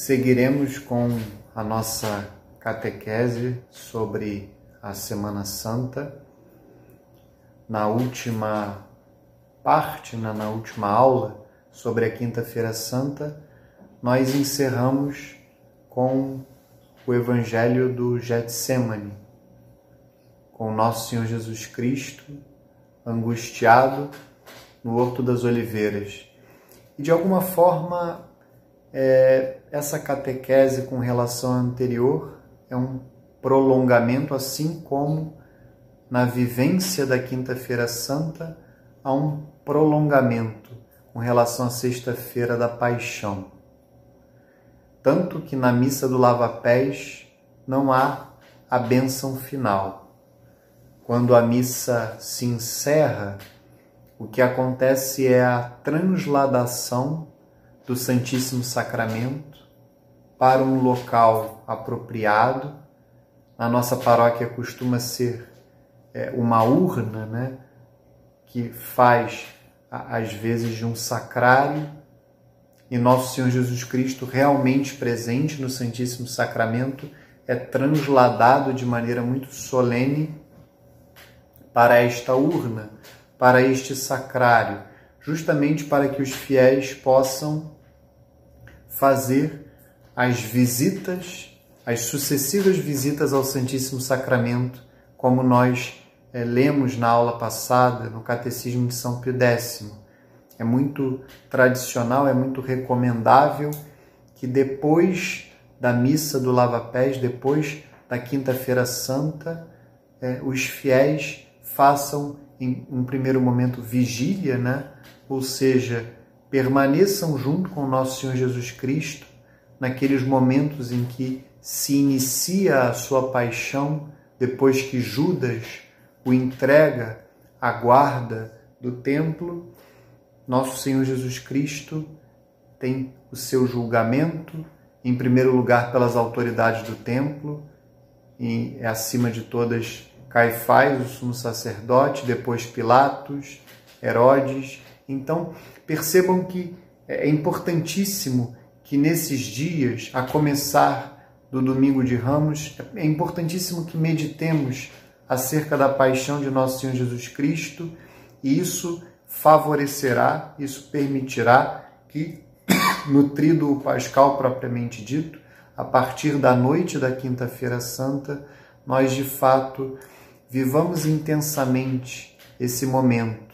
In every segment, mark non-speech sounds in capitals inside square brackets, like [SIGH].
seguiremos com a nossa catequese sobre a Semana Santa. Na última parte, na, na última aula sobre a Quinta-feira Santa, nós encerramos com o Evangelho do Getsemane, com nosso Senhor Jesus Cristo angustiado no Horto das Oliveiras. E de alguma forma é, essa catequese com relação à anterior é um prolongamento, assim como na vivência da Quinta-feira Santa há um prolongamento com relação à Sexta-feira da Paixão. Tanto que na missa do lava-pés não há a bênção final. Quando a missa se encerra, o que acontece é a transladação do Santíssimo Sacramento para um local apropriado. Na nossa paróquia costuma ser é, uma urna, né, que faz às vezes de um sacrário e nosso Senhor Jesus Cristo realmente presente no Santíssimo Sacramento é transladado de maneira muito solene para esta urna, para este sacrário, justamente para que os fiéis possam fazer as visitas, as sucessivas visitas ao Santíssimo Sacramento, como nós é, lemos na aula passada, no Catecismo de São Pio X. É muito tradicional, é muito recomendável que depois da missa do lava-pés, depois da Quinta-feira Santa, é, os fiéis façam, em um primeiro momento, vigília, né? Ou seja, permaneçam junto com nosso Senhor Jesus Cristo naqueles momentos em que se inicia a sua paixão, depois que Judas o entrega à guarda do templo, nosso Senhor Jesus Cristo tem o seu julgamento, em primeiro lugar pelas autoridades do templo, e é acima de todas Caifás, o sumo sacerdote, depois Pilatos, Herodes, então, percebam que é importantíssimo que nesses dias, a começar do domingo de Ramos, é importantíssimo que meditemos acerca da paixão de nosso Senhor Jesus Cristo, e isso favorecerá, isso permitirá que, [COUGHS] no Tríduo Pascal propriamente dito, a partir da noite da Quinta-feira Santa, nós de fato vivamos intensamente esse momento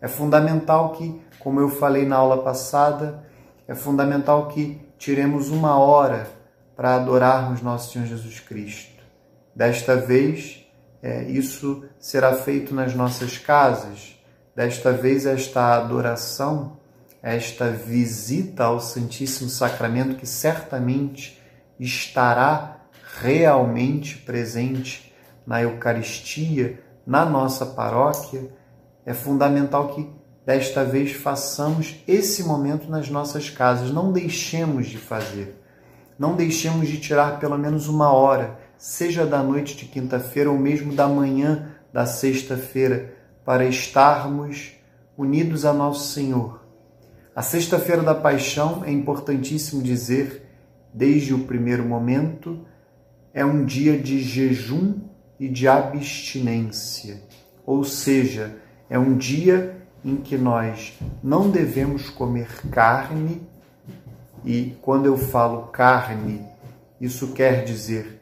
é fundamental que, como eu falei na aula passada, é fundamental que tiremos uma hora para adorarmos nosso Senhor Jesus Cristo. Desta vez, é, isso será feito nas nossas casas. Desta vez, esta adoração, esta visita ao Santíssimo Sacramento, que certamente estará realmente presente na Eucaristia, na nossa paróquia, é fundamental que desta vez façamos esse momento nas nossas casas. Não deixemos de fazer. Não deixemos de tirar pelo menos uma hora, seja da noite de quinta-feira ou mesmo da manhã da sexta-feira, para estarmos unidos a nosso Senhor. A sexta-feira da paixão é importantíssimo dizer, desde o primeiro momento, é um dia de jejum e de abstinência, ou seja, é um dia em que nós não devemos comer carne, e quando eu falo carne, isso quer dizer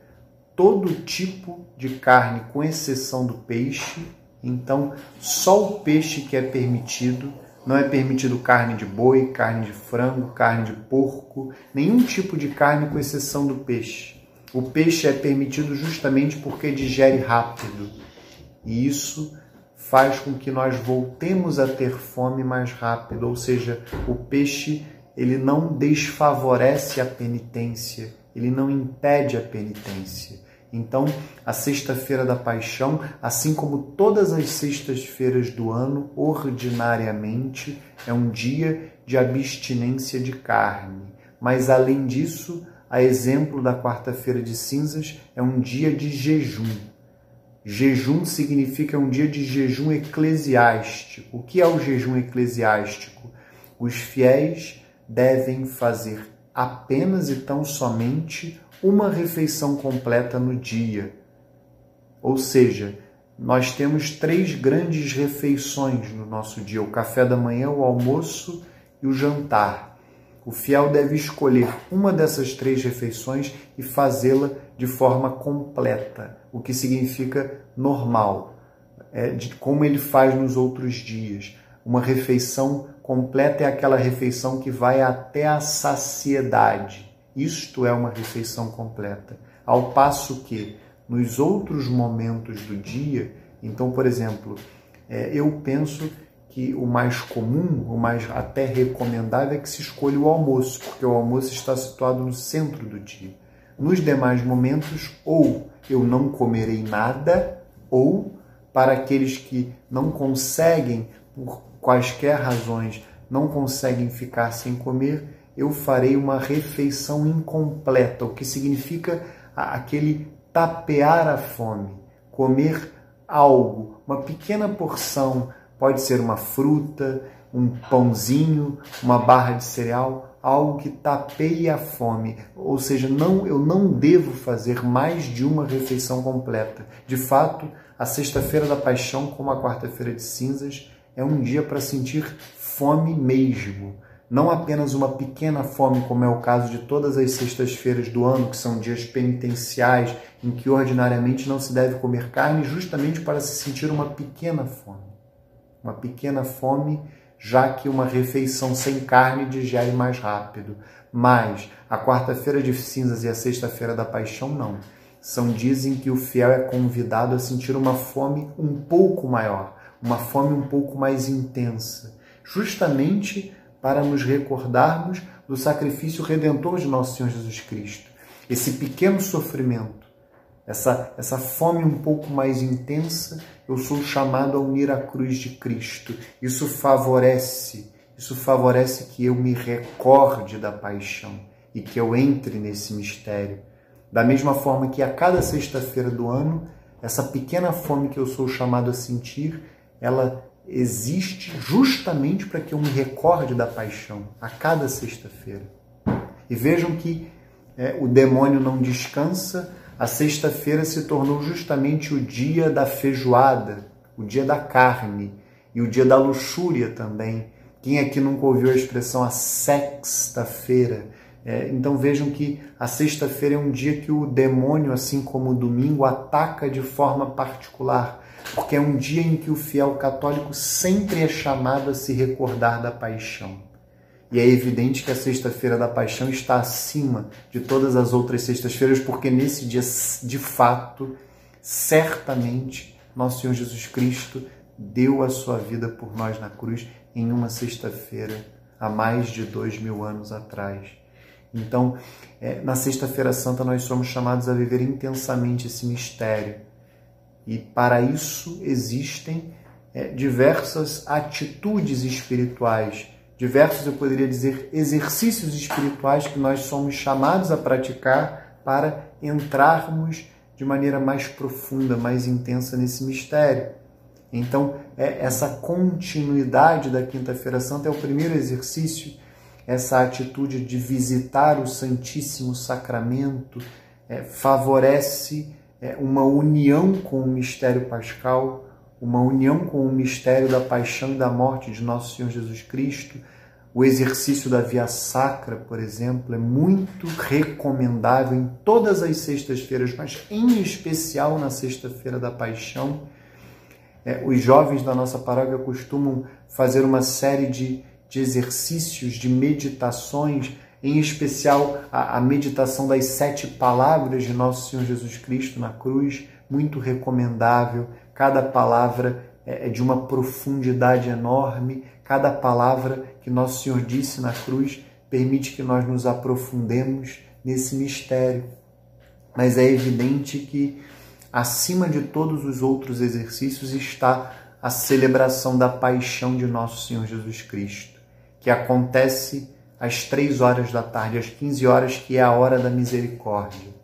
todo tipo de carne, com exceção do peixe. Então, só o peixe que é permitido, não é permitido carne de boi, carne de frango, carne de porco, nenhum tipo de carne com exceção do peixe. O peixe é permitido justamente porque digere rápido. E isso faz com que nós voltemos a ter fome mais rápido, ou seja, o peixe ele não desfavorece a penitência, ele não impede a penitência. Então, a Sexta-feira da Paixão, assim como todas as sextas-feiras do ano, ordinariamente, é um dia de abstinência de carne. Mas, além disso, a exemplo da Quarta-feira de Cinzas, é um dia de jejum. Jejum significa um dia de jejum eclesiástico. O que é o jejum eclesiástico? Os fiéis devem fazer apenas e tão somente uma refeição completa no dia. Ou seja, nós temos três grandes refeições no nosso dia: o café da manhã, o almoço e o jantar. O fiel deve escolher uma dessas três refeições e fazê-la de forma completa, o que significa normal, é, de como ele faz nos outros dias. Uma refeição completa é aquela refeição que vai até a saciedade. Isto é uma refeição completa. Ao passo que, nos outros momentos do dia, então, por exemplo, é, eu penso que o mais comum, o mais até recomendável é que se escolha o almoço, porque o almoço está situado no centro do dia. Nos demais momentos, ou eu não comerei nada, ou para aqueles que não conseguem, por quaisquer razões, não conseguem ficar sem comer, eu farei uma refeição incompleta, o que significa aquele tapear a fome, comer algo, uma pequena porção, pode ser uma fruta, um pãozinho, uma barra de cereal, algo que tapeie a fome, ou seja, não eu não devo fazer mais de uma refeição completa. De fato, a sexta-feira da paixão, como a quarta-feira de cinzas, é um dia para sentir fome mesmo. Não apenas uma pequena fome, como é o caso de todas as sextas-feiras do ano, que são dias penitenciais, em que ordinariamente não se deve comer carne, justamente para se sentir uma pequena fome. Uma pequena fome, já que uma refeição sem carne digere mais rápido. Mas a quarta-feira de cinzas e a sexta-feira da paixão, não. São dias em que o fiel é convidado a sentir uma fome um pouco maior uma fome um pouco mais intensa, justamente para nos recordarmos do sacrifício redentor de nosso Senhor Jesus Cristo. Esse pequeno sofrimento, essa, essa fome um pouco mais intensa, eu sou chamado a unir a cruz de Cristo. Isso favorece, isso favorece que eu me recorde da paixão e que eu entre nesse mistério. Da mesma forma que a cada sexta-feira do ano, essa pequena fome que eu sou chamado a sentir ela existe justamente para que eu me recorde da paixão a cada sexta-feira. E vejam que é, o demônio não descansa, a sexta-feira se tornou justamente o dia da feijoada, o dia da carne e o dia da luxúria também. Quem aqui nunca ouviu a expressão a sexta-feira? É, então vejam que a sexta-feira é um dia que o demônio, assim como o domingo, ataca de forma particular porque é um dia em que o fiel católico sempre é chamado a se recordar da paixão. E é evidente que a Sexta-feira da Paixão está acima de todas as outras sextas-feiras, porque nesse dia, de fato, certamente, nosso Senhor Jesus Cristo deu a sua vida por nós na cruz em uma sexta-feira, há mais de dois mil anos atrás. Então, é, na Sexta-feira Santa, nós somos chamados a viver intensamente esse mistério e para isso existem é, diversas atitudes espirituais, diversos, eu poderia dizer, exercícios espirituais que nós somos chamados a praticar para entrarmos de maneira mais profunda, mais intensa nesse mistério. Então, é, essa continuidade da Quinta-feira Santa é o primeiro exercício, essa atitude de visitar o Santíssimo Sacramento é, favorece é, uma união com o mistério pascal, uma união com o mistério da paixão e da morte de nosso Senhor Jesus Cristo. O exercício da via sacra, por exemplo, é muito recomendável em todas as sextas-feiras, mas em especial na sexta-feira da paixão. É, os jovens da nossa paróquia costumam fazer uma série de, de exercícios, de meditações em especial a, a meditação das sete palavras de Nosso Senhor Jesus Cristo na cruz, muito recomendável. Cada palavra é, é de uma profundidade enorme, cada palavra que Nosso Senhor disse na cruz permite que nós nos aprofundemos nesse mistério. Mas é evidente que, acima de todos os outros exercícios, está a celebração da paixão de nosso Senhor Jesus Cristo, que acontece às três horas da tarde, às 15 horas, que é a hora da misericórdia.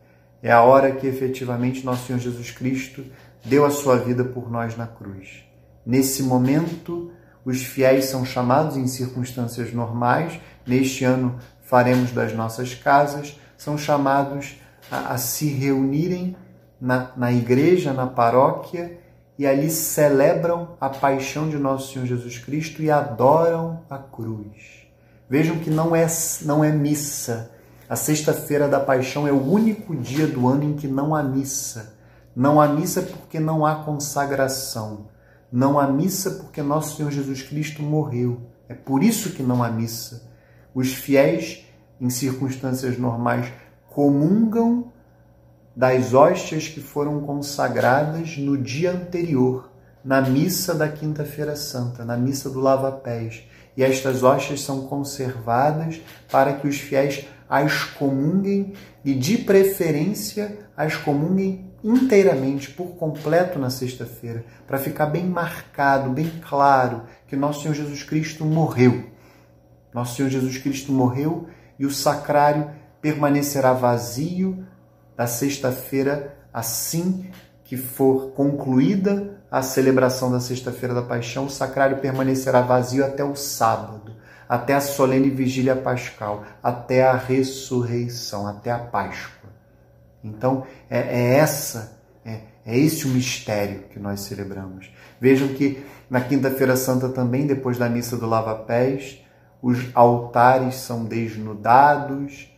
É a hora que efetivamente nosso Senhor Jesus Cristo deu a sua vida por nós na cruz. Nesse momento, os fiéis são chamados em circunstâncias normais, neste ano faremos das nossas casas, são chamados a, a se reunirem na, na igreja, na paróquia, e ali celebram a paixão de nosso Senhor Jesus Cristo e adoram a cruz. Vejam que não é, não é missa. A sexta-feira da paixão é o único dia do ano em que não há missa. Não há missa porque não há consagração. Não há missa porque nosso Senhor Jesus Cristo morreu. É por isso que não há missa. Os fiéis, em circunstâncias normais, comungam das hóstias que foram consagradas no dia anterior, na missa da Quinta-feira Santa, na missa do lava-pés. E estas hóstias são conservadas para que os fiéis as comunguem e, de preferência, as comunguem inteiramente, por completo na sexta-feira, para ficar bem marcado, bem claro que nosso Senhor Jesus Cristo morreu. Nosso Senhor Jesus Cristo morreu e o sacrário permanecerá vazio da sexta-feira assim que for concluída a celebração da sexta-feira da paixão, o sacrário permanecerá vazio até o sábado, até a solene vigília pascal, até a ressurreição, até a Páscoa. Então, é, é essa, é, é esse o mistério que nós celebramos. Vejam que na Quinta-feira Santa também, depois da missa do lava-pés, os altares são desnudados,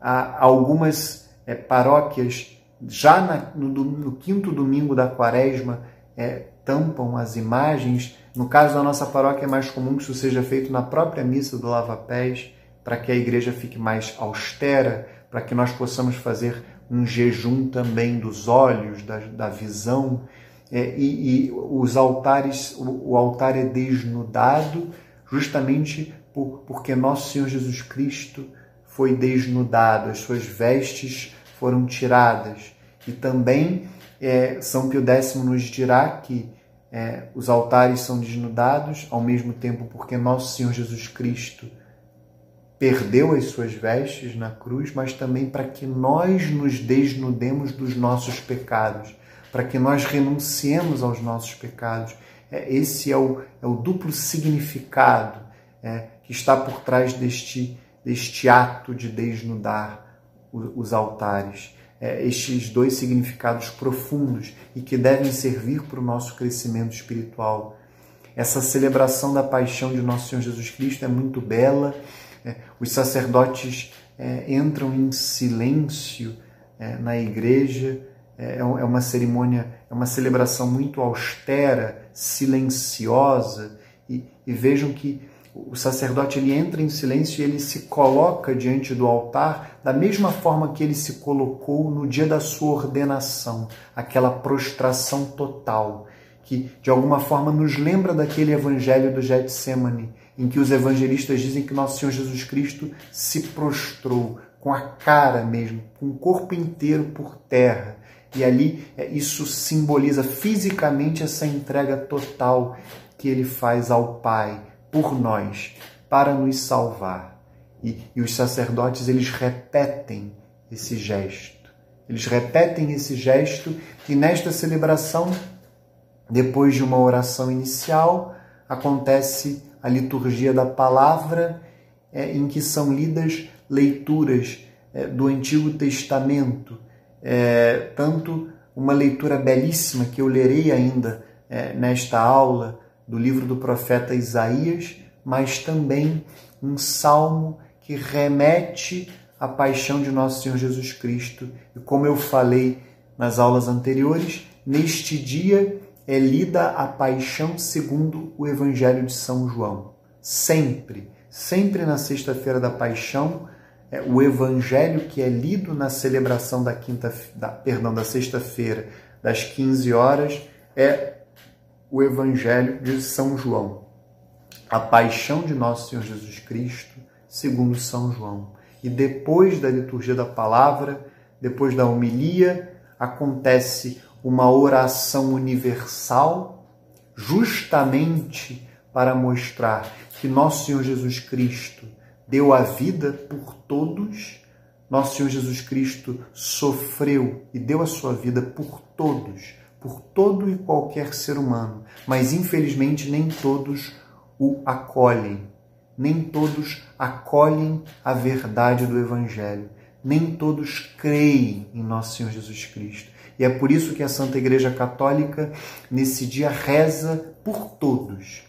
há algumas é, paróquias já na, no, no, quinto domingo da quaresma é, tampam as imagens. No caso da nossa paróquia é mais comum que isso seja feito na própria missa do lava-pés, para que a igreja fique mais austera, para que nós possamos fazer um jejum também dos olhos, da, da visão, é, e, e, os altares, o, o, altar é desnudado justamente por, porque nosso Senhor Jesus Cristo foi desnudado, as suas vestes foram tiradas. E também é, São Pio X nos dirá que é, os altares são desnudados ao mesmo tempo porque nosso Senhor Jesus Cristo perdeu as suas vestes na cruz, mas também para que nós nos desnudemos dos nossos pecados, para que nós renunciemos aos nossos pecados. É, esse é o, é o duplo significado é, que está por trás deste, deste ato de desnudar os altares. É, estes dois significados profundos e que devem servir para o nosso crescimento espiritual. Essa celebração da paixão de nosso Senhor Jesus Cristo é muito bela os sacerdotes é, entram em silêncio é, na igreja, é, é, uma cerimônia, é uma celebração muito austera, silenciosa, e, e vejam que o sacerdote ele entra em silêncio e ele se coloca diante do altar da mesma forma que ele se colocou no dia da sua ordenação, aquela prostração total, que de alguma forma nos lembra daquele evangelho do Getsemane, em que os evangelistas dizem que nosso Senhor Jesus Cristo se prostrou com a cara mesmo, com o corpo inteiro por terra. E ali é, isso simboliza fisicamente essa entrega total que ele faz ao Pai por nós, para nos salvar. E, e os sacerdotes eles repetem esse gesto. Eles repetem esse gesto e nesta celebração, depois de uma oração inicial, acontece a liturgia da palavra, é, em que são lidas leituras é, do Antigo Testamento, é, tanto uma leitura belíssima que eu lerei ainda é, nesta aula do livro do profeta Isaías, mas também um salmo que remete à paixão de nosso Senhor Jesus Cristo. E como eu falei nas aulas anteriores, neste dia é lida a paixão segundo o Evangelho de São João. Sempre, sempre na sexta-feira da paixão, é, o Evangelho que é lido na celebração da quinta, da, perdão, da sexta-feira, das 15 horas, é o Evangelho de São João. A paixão de nosso Senhor Jesus Cristo segundo São João. E depois da liturgia da palavra, depois da homilia, acontece uma oração universal, justamente para mostrar que nosso Senhor Jesus Cristo deu a vida por todos, nosso Senhor Jesus Cristo sofreu e deu a sua vida por todos, por todo e qualquer ser humano, mas infelizmente nem todos o acolhem, nem todos acolhem a verdade do Evangelho, nem todos creem em nosso Senhor Jesus Cristo. E é por isso que a Santa Igreja Católica, nesse dia, reza por todos.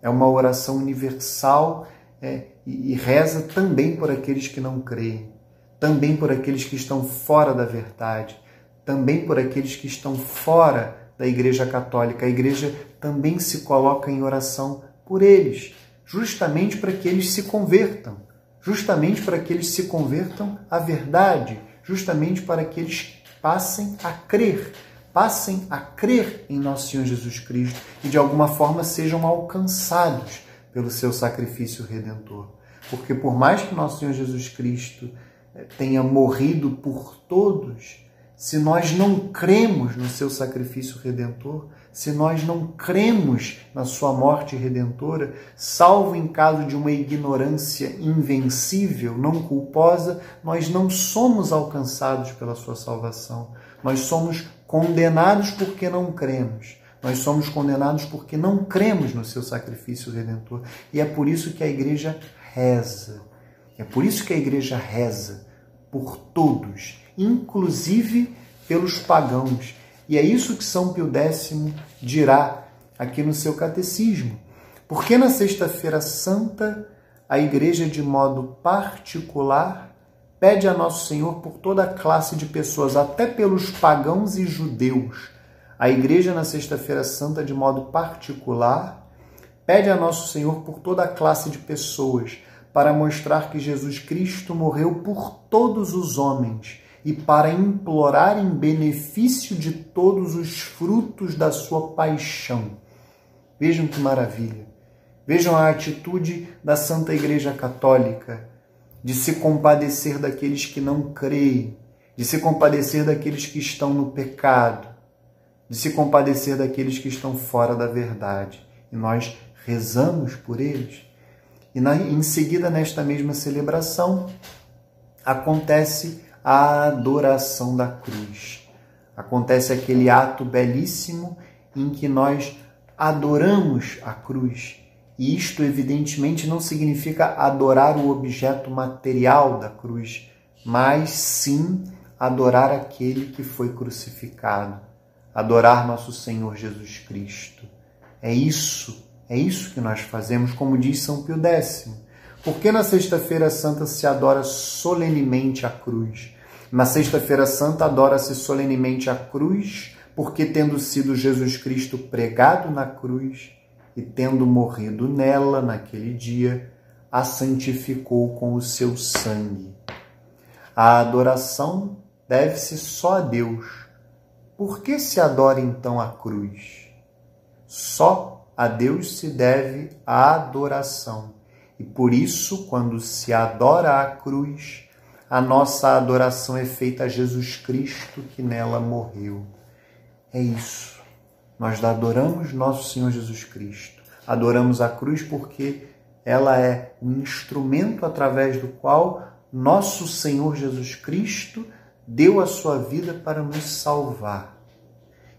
É uma oração universal é, e, reza também por aqueles que não creem, também por aqueles que estão fora da verdade, também por aqueles que estão fora da Igreja Católica. A Igreja também se coloca em oração por eles, justamente para que eles se convertam, justamente para que eles se convertam à verdade, justamente para que eles passem a crer, passem a crer em nosso Senhor Jesus Cristo e de alguma forma sejam alcançados pelo seu sacrifício redentor. Porque por mais que nosso Senhor Jesus Cristo eh, tenha morrido por todos, se nós não cremos no seu sacrifício redentor, se nós não cremos na sua morte redentora, salvo em caso de uma ignorância invencível, não culposa, nós não somos alcançados pela sua salvação. Nós somos condenados porque não cremos. Nós somos condenados porque não cremos no seu sacrifício redentor. E é por isso que a igreja reza. É por isso que a igreja reza por todos inclusive pelos pagãos. E é isso que São Pio X dirá aqui no seu catecismo. Porque na Sexta-feira Santa, a Igreja, de modo particular, pede a Nosso Senhor por toda a classe de pessoas, até pelos pagãos e judeus. A Igreja, na Sexta-feira Santa, de modo particular, pede a Nosso Senhor por toda a classe de pessoas, para mostrar que Jesus Cristo morreu por todos os homens e para implorar em benefício de todos os frutos da sua paixão. Vejam que maravilha. Vejam a atitude da Santa Igreja Católica de se compadecer daqueles que não creem, de se compadecer daqueles que estão no pecado, de se compadecer daqueles que estão fora da verdade. E nós rezamos por eles. E na, em seguida, nesta mesma celebração, acontece a adoração da cruz. Acontece aquele ato belíssimo em que nós adoramos a cruz. E isto, evidentemente, não significa adorar o objeto material da cruz, mas sim adorar aquele que foi crucificado, adorar nosso Senhor Jesus Cristo. É isso, é isso que nós fazemos, como diz São Pio X. Porque na Sexta-feira Santa se adora solenemente a cruz? Na Sexta-feira Santa, adora-se solenemente a cruz, porque, tendo sido Jesus Cristo pregado na cruz e tendo morrido nela naquele dia, a santificou com o seu sangue. A adoração deve-se só a Deus. Por que se adora então a cruz? Só a Deus se deve a adoração. E por isso, quando se adora a cruz, a nossa adoração é feita a Jesus Cristo que nela morreu. É isso. Nós adoramos nosso Senhor Jesus Cristo. Adoramos a cruz porque ela é um instrumento através do qual nosso Senhor Jesus Cristo deu a sua vida para nos salvar.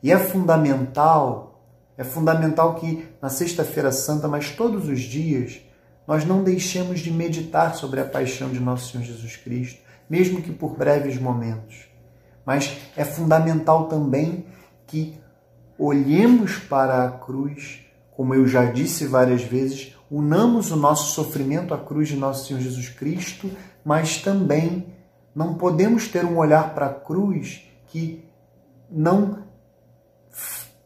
E é fundamental, é fundamental que na Sexta-feira Santa, mas todos os dias, nós não deixemos de meditar sobre a paixão de nosso Senhor Jesus Cristo, mesmo que por breves momentos. Mas é fundamental também que olhemos para a cruz, como eu já disse várias vezes, unamos o nosso sofrimento à cruz de nosso Senhor Jesus Cristo, mas também não podemos ter um olhar para a cruz que não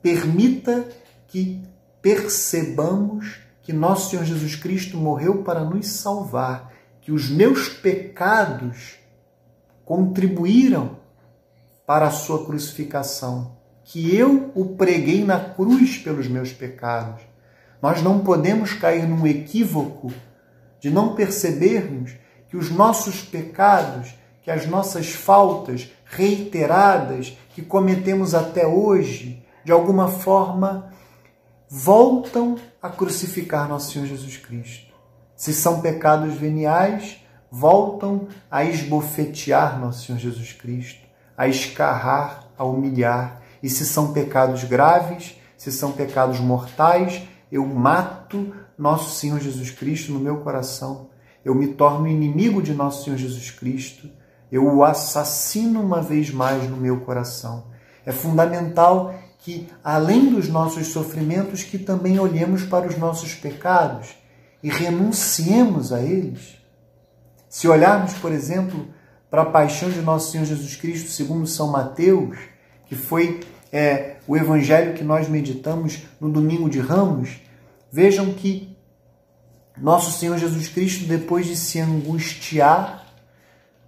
permita que percebamos que nosso Senhor Jesus Cristo morreu para nos salvar, que os meus pecados contribuíram para a sua crucificação, que eu o preguei na cruz pelos meus pecados. Nós não podemos cair num equívoco de não percebermos que os nossos pecados, que as nossas faltas reiteradas que cometemos até hoje, de alguma forma voltam a crucificar nosso Senhor Jesus Cristo. Se são pecados veniais, voltam a esbofetear nosso Senhor Jesus Cristo, a escarrar, a humilhar. E se são pecados graves, se são pecados mortais, eu mato nosso Senhor Jesus Cristo no meu coração. Eu me torno inimigo de nosso Senhor Jesus Cristo. Eu o assassino uma vez mais no meu coração. É fundamental que, além dos nossos sofrimentos, que também olhemos para os nossos pecados e renunciemos a eles. Se olharmos, por exemplo, para a paixão de nosso Senhor Jesus Cristo, segundo São Mateus, que foi é, o evangelho que nós meditamos no domingo de Ramos, vejam que nosso Senhor Jesus Cristo, depois de se angustiar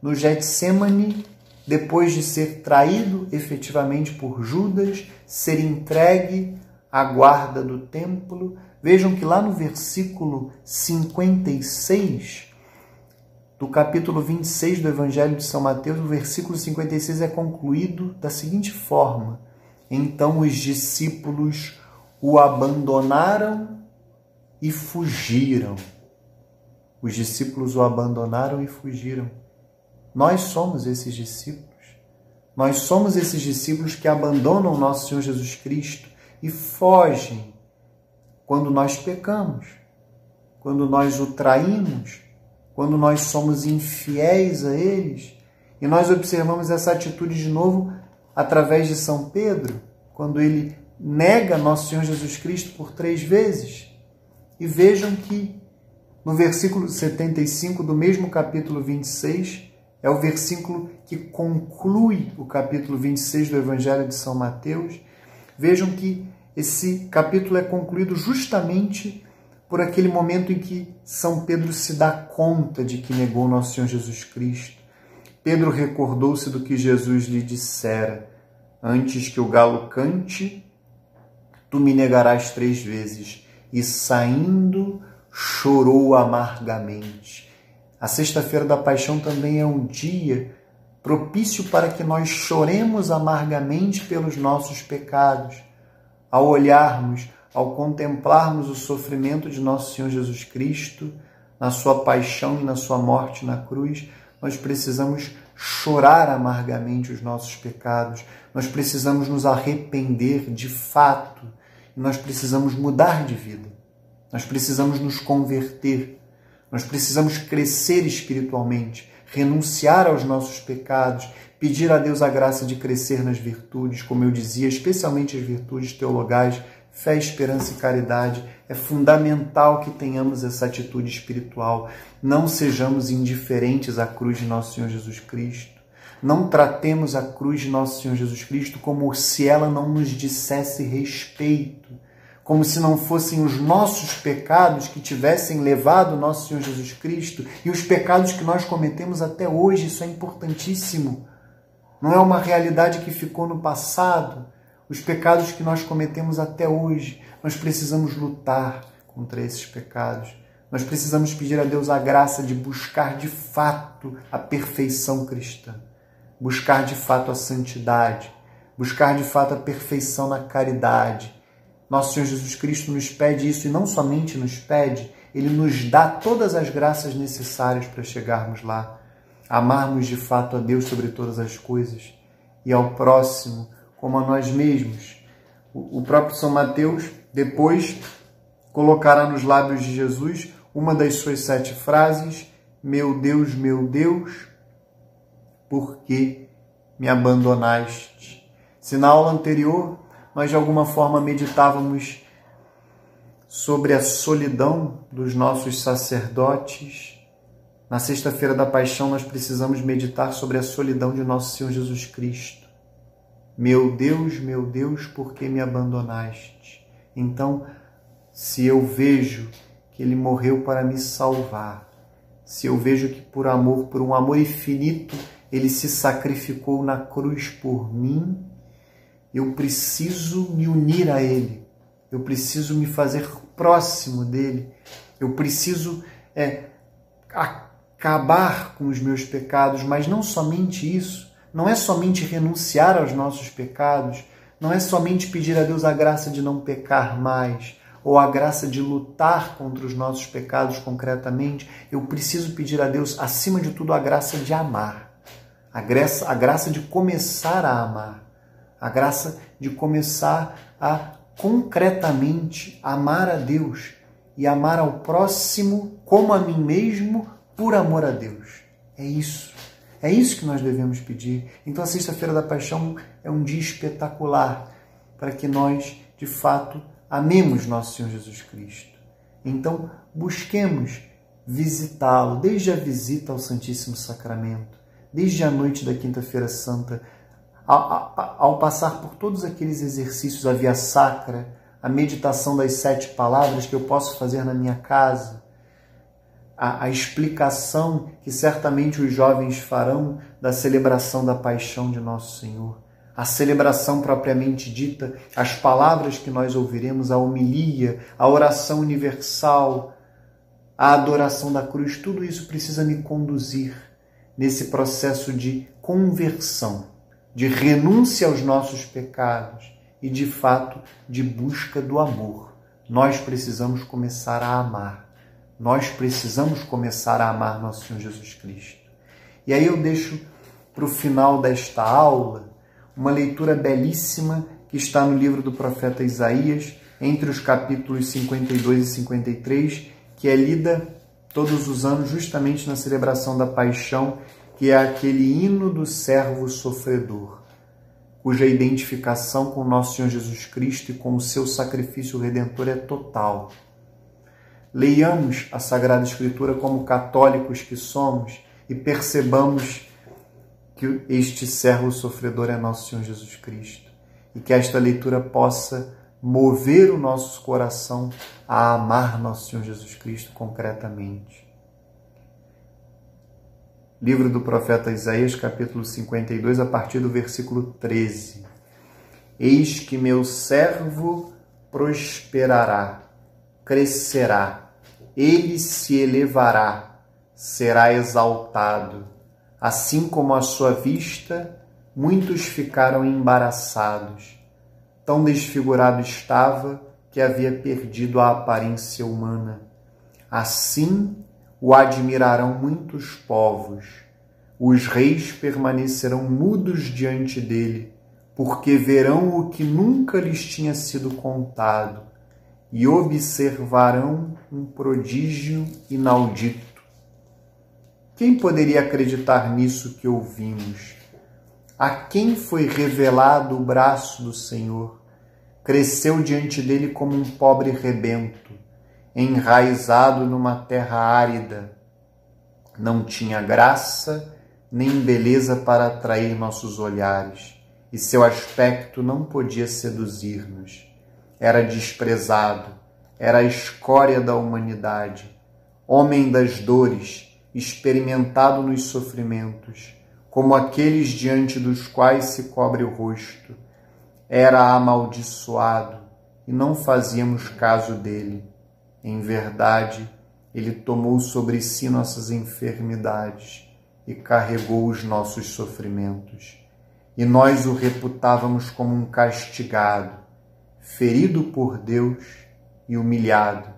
no Getsemane, depois de ser traído efetivamente por Judas, ser entregue à guarda do templo. Vejam que lá no versículo 56 do capítulo 26 do Evangelho de São Mateus, o versículo 56 é concluído da seguinte forma: Então os discípulos o abandonaram e fugiram. Os discípulos o abandonaram e fugiram. Nós somos esses discípulos. Nós somos esses discípulos que abandonam o nosso Senhor Jesus Cristo e fogem quando nós pecamos, quando nós o traímos, quando nós somos infiéis a eles. E nós observamos essa atitude de novo através de São Pedro, quando ele nega nosso Senhor Jesus Cristo por três vezes. E vejam que no versículo 75 do mesmo capítulo 26, é o versículo que conclui o capítulo 26 do Evangelho de São Mateus. Vejam que esse capítulo é concluído justamente por aquele momento em que São Pedro se dá conta de que negou nosso Senhor Jesus Cristo. Pedro recordou-se do que Jesus lhe dissera: Antes que o galo cante, tu me negarás três vezes. E saindo, chorou amargamente. A Sexta-feira da Paixão também é um dia propício para que nós choremos amargamente pelos nossos pecados, ao olharmos, ao contemplarmos o sofrimento de nosso Senhor Jesus Cristo, na sua paixão e na sua morte na cruz, nós precisamos chorar amargamente os nossos pecados, nós precisamos nos arrepender de fato, nós precisamos mudar de vida, nós precisamos nos converter nós precisamos crescer espiritualmente, renunciar aos nossos pecados, pedir a Deus a graça de crescer nas virtudes, como eu dizia, especialmente as virtudes teologais, fé, esperança e caridade. É fundamental que tenhamos essa atitude espiritual. Não sejamos indiferentes à cruz de nosso Senhor Jesus Cristo. Não tratemos a cruz de nosso Senhor Jesus Cristo como se ela não nos dissesse respeito como se não fossem os nossos pecados que tivessem levado nosso Senhor Jesus Cristo e os pecados que nós cometemos até hoje. Isso é importantíssimo. Não é uma realidade que ficou no passado. Os pecados que nós cometemos até hoje, nós precisamos lutar contra esses pecados. Nós precisamos pedir a Deus a graça de buscar de fato a perfeição cristã, buscar de fato a santidade, buscar de fato a perfeição na caridade, nosso Senhor Jesus Cristo nos pede isso e não somente nos pede, ele nos dá todas as graças necessárias para chegarmos lá, amarmos de fato a Deus sobre todas as coisas e ao próximo como a nós mesmos. O próprio São Mateus depois colocará nos lábios de Jesus uma das suas sete frases: Meu Deus, meu Deus, por que me abandonaste? Se na aula anterior nós de alguma forma meditávamos sobre a solidão dos nossos sacerdotes. Na Sexta-feira da Paixão, nós precisamos meditar sobre a solidão de nosso Senhor Jesus Cristo. Meu Deus, meu Deus, por que me abandonaste? Então, se eu vejo que ele morreu para me salvar, se eu vejo que por amor, por um amor infinito, ele se sacrificou na cruz por mim, eu preciso me unir a Ele, eu preciso me fazer próximo dele, eu preciso é, acabar com os meus pecados, mas não somente isso, não é somente renunciar aos nossos pecados, não é somente pedir a Deus a graça de não pecar mais, ou a graça de lutar contra os nossos pecados concretamente, eu preciso pedir a Deus, acima de tudo, a graça de amar, a graça, a graça de começar a amar, a graça de começar a concretamente amar a Deus e amar ao próximo como a mim mesmo por amor a Deus. É isso. É isso que nós devemos pedir. Então a Sexta-feira da Paixão é um dia espetacular para que nós, de fato, amemos nosso Senhor Jesus Cristo. Então, busquemos visitá-lo, desde a visita ao Santíssimo Sacramento, desde a noite da Quinta-feira Santa, ao, ao, passar por todos aqueles exercícios, a via sacra, a meditação das sete palavras que eu posso fazer na minha casa, a, a explicação que certamente os jovens farão da celebração da paixão de Nosso Senhor, a celebração propriamente dita, as palavras que nós ouviremos, a homilia, a oração universal, a adoração da cruz, tudo isso precisa me conduzir nesse processo de conversão, de renúncia aos nossos pecados e, de fato, de busca do amor. Nós precisamos começar a amar nós precisamos começar a amar nosso Senhor Jesus Cristo. E aí eu deixo para o final desta aula uma leitura belíssima que está no livro do profeta Isaías, entre os capítulos 52 e 53, que é lida todos os anos justamente na celebração da paixão, que é aquele hino do servo sofredor, cuja identificação com nosso Senhor Jesus Cristo e com o seu sacrifício redentor é total. Leiamos a Sagrada Escritura como católicos que somos e percebamos que este servo sofredor é nosso Senhor Jesus Cristo e que esta leitura possa mover o nosso coração a amar nosso Senhor Jesus Cristo concretamente. Livro do profeta Isaías, capítulo 52, a partir do versículo 13. Eis que meu servo prosperará, crescerá ele se elevará, será exaltado. Assim como à sua vista, muitos ficaram embaraçados. Tão desfigurado estava que havia perdido a aparência humana. Assim o admirarão muitos povos. Os reis permanecerão mudos diante dele, porque verão o que nunca lhes tinha sido contado e observarão um prodígio inaudito. Quem poderia acreditar nisso que ouvimos? A quem foi revelado o braço do Senhor? Cresceu diante dele como um pobre rebento, enraizado numa terra árida. Não tinha graça nem beleza para atrair nossos olhares, e seu aspecto não podia seduzir-nos era desprezado, era a escória da humanidade, homem das dores, experimentado nos sofrimentos, como aqueles diante dos quais se cobre o rosto. Era amaldiçoado e não fazíamos caso dele. Em verdade, ele tomou sobre si nossas enfermidades e carregou os nossos sofrimentos. E nós o reputávamos como um castigado ferido por Deus e humilhado,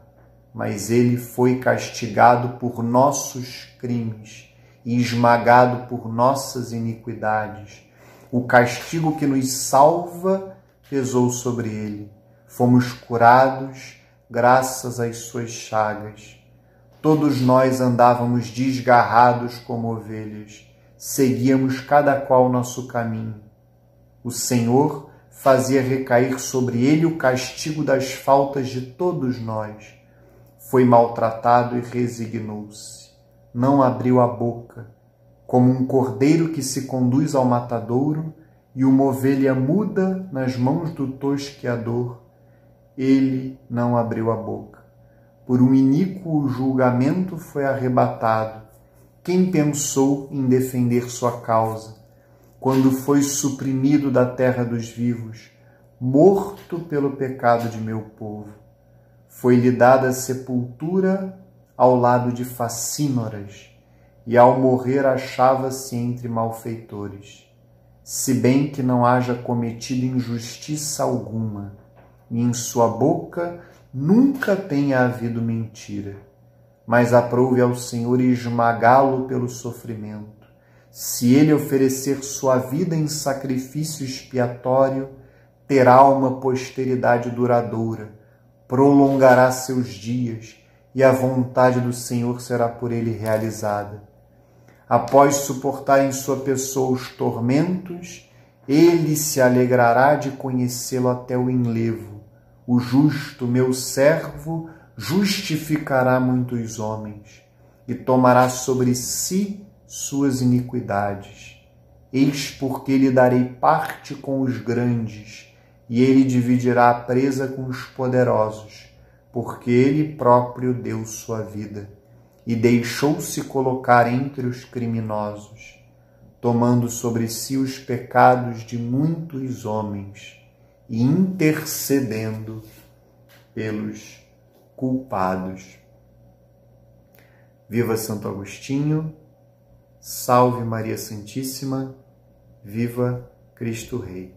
mas ele foi castigado por nossos crimes e esmagado por nossas iniquidades. O castigo que nos salva pesou sobre ele. Fomos curados graças às suas chagas. Todos nós andávamos desgarrados como ovelhas, seguíamos cada qual nosso caminho. O Senhor fazia recair sobre ele o castigo das faltas de todos nós. Foi maltratado e resignou-se. Não abriu a boca, como um cordeiro que se conduz ao matadouro e uma ovelha muda nas mãos do tosqueador. Ele não abriu a boca. Por um iníquo julgamento foi arrebatado. Quem pensou em defender sua causa? quando foi suprimido da terra dos vivos, morto pelo pecado de meu povo. Foi-lhe dada sepultura ao lado de facínoras, e ao morrer achava-se entre malfeitores. Se bem que não haja cometido injustiça alguma, e em sua boca nunca tenha havido mentira, mas aprouve ao Senhor esmagá-lo pelo sofrimento. Se ele oferecer sua vida em sacrifício expiatório, terá uma posteridade duradoura, prolongará seus dias e a vontade do Senhor será por ele realizada. Após suportar em sua pessoa os tormentos, ele se alegrará de conhecê-lo até o enlevo. O justo, meu servo, justificará muitos homens e tomará sobre si suas iniquidades. Eis porque lhe darei parte com os grandes e ele dividirá a presa com os poderosos, porque ele próprio deu sua vida e deixou-se colocar entre os criminosos, tomando sobre si os pecados de muitos homens e intercedendo pelos culpados. Viva Santo Agostinho, salve Maria Santíssima, viva Cristo Rei.